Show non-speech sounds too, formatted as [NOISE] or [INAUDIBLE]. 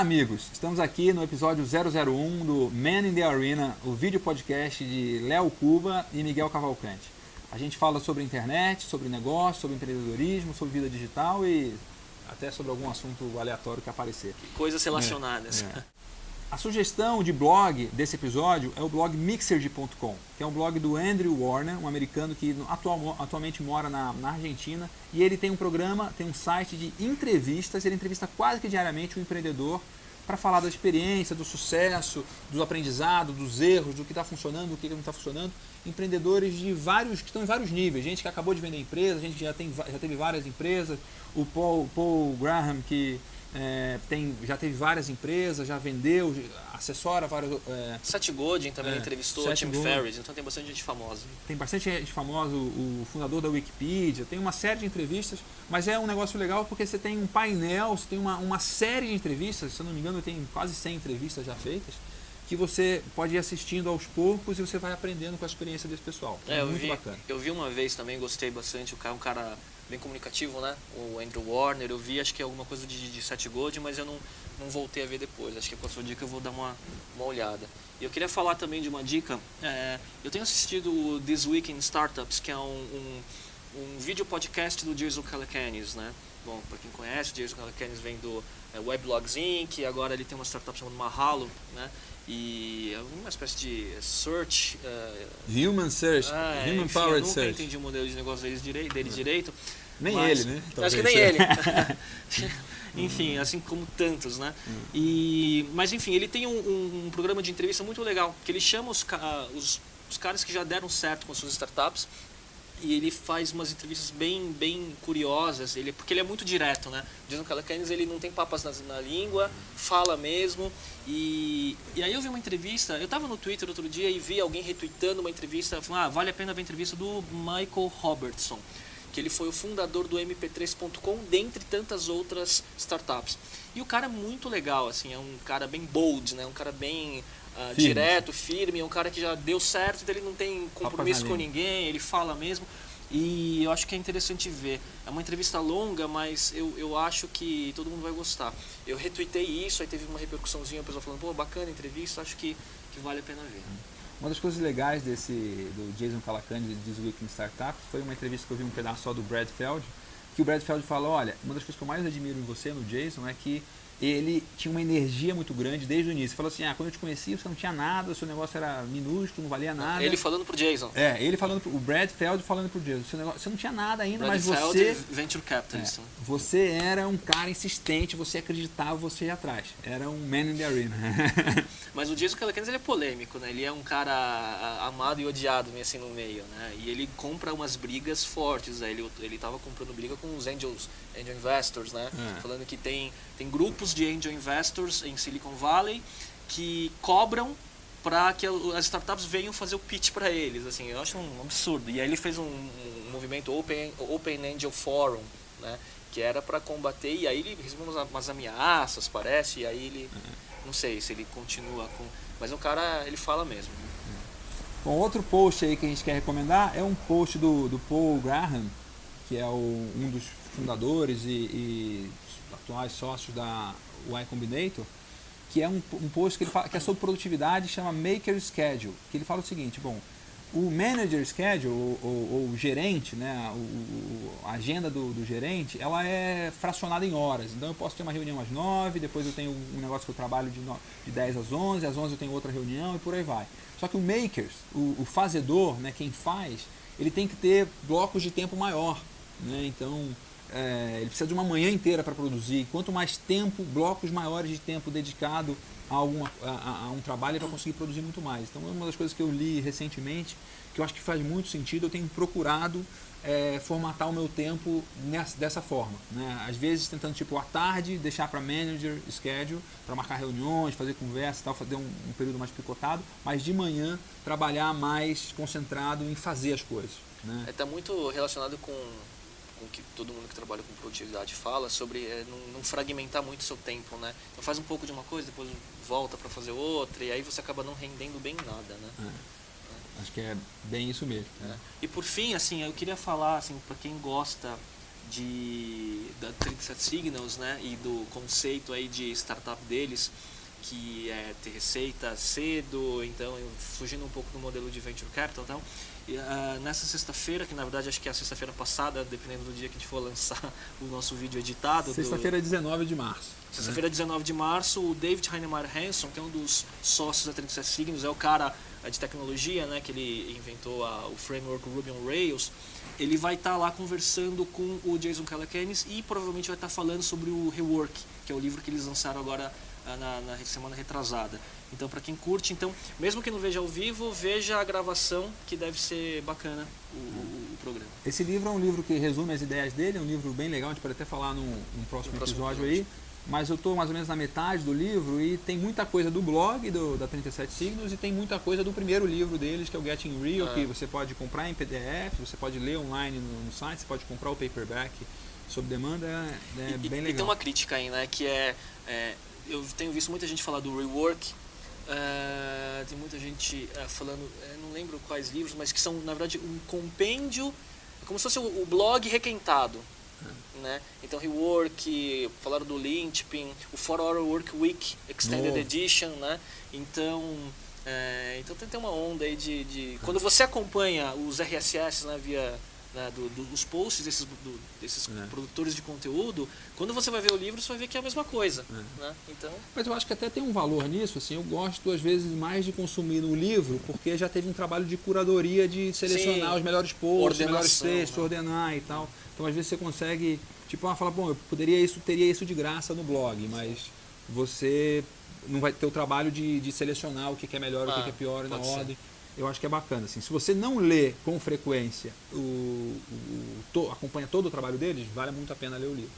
Olá, amigos. Estamos aqui no episódio 001 do Man in the Arena, o vídeo podcast de Léo Cuba e Miguel Cavalcante. A gente fala sobre internet, sobre negócio, sobre empreendedorismo, sobre vida digital e até sobre algum assunto aleatório que aparecer. Coisas relacionadas. É, é. A sugestão de blog desse episódio é o blog Mixerd.com, que é um blog do Andrew Warner, um americano que atual, atualmente mora na, na, Argentina. E ele tem um programa, tem um site de entrevistas, ele entrevista quase que diariamente um empreendedor para falar da experiência, do sucesso, do aprendizado, dos erros, do que está funcionando, do que não está funcionando. Empreendedores de vários, que estão em vários níveis, gente que acabou de vender empresa, gente que já, tem, já teve várias empresas, o Paul, Paul Graham que é, tem, já teve várias empresas, já vendeu, assessora várias. É, Seth Godin também é, entrevistou Seth Tim Ferriss, então tem bastante gente famosa. Tem bastante gente famosa, o, o, fundador da Wikipedia, tem uma série de entrevistas, mas é um negócio legal porque você tem um painel, você tem uma, uma série de entrevistas, se eu não me engano, tem quase 100 entrevistas já feitas que você pode ir assistindo aos poucos e você vai aprendendo com a experiência desse pessoal. É, é muito vi, bacana. Eu vi uma vez também, gostei bastante, o cara, um cara bem comunicativo, né? O Andrew Warner, eu vi acho que é alguma coisa de, de Seth Gold, mas eu não, não voltei a ver depois. Acho que com a sua dica eu vou dar uma, uma olhada. E eu queria falar também de uma dica. É, eu tenho assistido o This Week in Startups, que é um, um, um vídeo podcast do Jason Calacanis, né? Bom, para quem conhece, o Jason Calacanis vem do é, Weblogs Inc., agora ele tem uma startup chamada Mahalo, né? E é uma espécie de search. Uh, human Search, ah, Human enfim, Powered Search. Eu nunca search. entendi o modelo de negócio deles direito, dele direito. Nem mas, ele, né? Talvez. Acho que nem ele. [LAUGHS] [LAUGHS] enfim, assim como tantos, né? E, mas enfim, ele tem um, um, um, programa de entrevista muito legal, que ele chama os, os, os caras que já deram certo com suas startups e ele faz umas entrevistas bem bem curiosas ele porque ele é muito direto né Jason Calacanis ele não tem papas na, na, língua fala mesmo e, e aí eu vi uma entrevista eu estava no Twitter outro dia e vi alguém retweetando uma entrevista falando ah vale a pena ver a entrevista do Michael Robertson que ele foi o fundador do MP3.com, dentre tantas outras startups. E o cara é muito legal, assim, é um cara bem bold, né? Um cara bem uh, firme. direto, firme, é um cara que já deu certo, então ele não tem compromisso com ninguém, ele fala mesmo. E eu acho que é interessante ver. É uma entrevista longa, mas eu, eu acho que todo mundo vai gostar. Eu retuitei isso, aí teve uma repercussãozinha, o pessoal falando, pô, bacana a entrevista, acho que, que vale a pena ver. Uma das coisas legais desse do Jason Calacani de This Week in Startup foi uma entrevista que eu vi um pedaço só do Brad Feld, que o Brad Feld fala, olha, uma das coisas que eu mais admiro em você, no Jason, é que ele tinha uma energia muito grande desde o início. Ele falou assim, ah, quando eu te conheci você não tinha nada, o seu negócio era minúsculo, não valia nada. Ele falando pro Jason. É, ele falando pro, o Brad Feld falando pro Jason, seu negócio, você não tinha nada ainda, Brad mas Feld você... Venture Capitalist. É, você era um cara insistente, você acreditava, você ia atrás. Era um man in the arena. [LAUGHS] mas o Jason Calacanis ele é polêmico, né? Ele é um cara amado e odiado, assim, no meio, né? E ele compra umas brigas fortes, né? Ele, ele tava comprando briga com os angels, angel investors, né? É. Falando que tem, tem grupos de angel investors em Silicon Valley que cobram para que as startups venham fazer o pitch para eles. Assim, eu acho um absurdo. E aí ele fez um, um movimento Open, Open Angel Forum, né? que era para combater, e aí ele recebeu umas, ameaças, parece, e aí ele, não sei se ele continua com... Mas o cara, ele fala mesmo. Bom, outro post aí que a gente quer recomendar é um post do, do Paul Graham, que é o, um dos fundadores e, e atuais sócios da Y Combinator, que é um, um post que, ele fala, que é sobre produtividade, chama Maker Schedule, que ele fala o seguinte, bom, o manager schedule, ou, o gerente, né, o, a agenda do, do, gerente, ela é fracionada em horas. Então eu posso ter uma reunião às 9, depois eu tenho um negócio que eu trabalho de, no, de 10 às 11, às 11 eu tenho outra reunião e por aí vai. Só que o makers, o, o fazedor, né, quem faz, ele tem que ter blocos de tempo maior. Né? Então, é, ele precisa de uma manhã inteira para produzir. Quanto mais tempo, blocos maiores de tempo dedicado a, alguma, a, a um trabalho, vai conseguir produzir muito mais. Então, é uma das coisas que eu li recentemente, que eu acho que faz muito sentido, eu tenho procurado é, formatar o meu tempo nessa, dessa forma. Né? Às vezes tentando, tipo, à tarde, deixar para manager schedule, para marcar reuniões, fazer conversa tal, fazer um, um período mais picotado, mas de manhã trabalhar mais concentrado em fazer as coisas. Está né? é, tá muito relacionado com com que todo mundo que trabalha com produtividade fala sobre é, não, não, fragmentar muito seu tempo, né? Então faz um pouco de uma coisa, depois volta para fazer outra e aí você acaba não rendendo bem nada, né? É. É. Acho que é bem isso mesmo. Né? E por fim, assim, eu queria falar assim para quem gosta de da 37 Signals, né, e do conceito aí de startup deles, que é ter receita cedo, então fugindo um pouco do modelo de venture capital, então, uh, nessa sexta-feira, que na verdade acho que é a sexta-feira passada, dependendo do dia que a gente for [LAUGHS] lançar o nosso vídeo editado. Sexta-feira do... 19 de março. Sexta-feira né? 19 de março, o David Heinemeier Hanson, que é um dos sócios da 37 Signals, é o cara de tecnologia, né, que ele inventou a, o framework Ruby on Rails, ele vai estar tá lá conversando com o Jason Calacanis e provavelmente vai estar tá falando sobre o Rework, que é o livro que eles lançaram agora na, na semana retrasada. Então, para quem curte, então, mesmo que não veja ao vivo, veja a gravação, que deve ser bacana o, o, o programa. Esse livro é um livro que resume as ideias dele, é um livro bem legal, a gente pode até falar num, num próximo, próximo episódio, episódio aí mas eu estou mais ou menos na metade do livro e tem muita coisa do blog do, da 37 Signos e tem muita coisa do primeiro livro deles, que é o Getting Real, é. que você pode comprar em PDF, você pode ler online no, no site, você pode comprar o paperback sob demanda, é, é e, bem legal. E tem uma crítica aí, né, que é, é eu tenho visto muita gente falar do rework, uh, tem muita gente uh, falando, uh, não lembro quais livros, mas que são, na verdade, um compêndio, como se fosse o, o blog requentado. Né? Então, Rework, falaram do Linchpin, o 4 Hour Work Week Extended Edition, né? Então, é, então tem, tem uma onda aí de, de... Quando você acompanha os RSS né, via né, do, do, dos posts desses, do, desses é. produtores de conteúdo, quando você vai ver o livro, você vai ver que é a mesma coisa. É. Né? Então... Mas eu acho que até tem um valor nisso. Assim, eu gosto, às vezes, mais de consumir no livro, porque já teve um trabalho de curadoria de selecionar Sim. os melhores posts, os melhores textos, né? ordenar e tal. Então, às vezes, você consegue, tipo, ah, falar, bom, eu poderia isso, teria isso de graça no blog, mas você não vai ter o trabalho de, de selecionar o que, é melhor, ah, o que, é pior na ordem. Eu acho que é bacana. Assim, se você não lê com frequência, o, o, to, acompanha todo o trabalho deles, vale muito a pena ler o livro.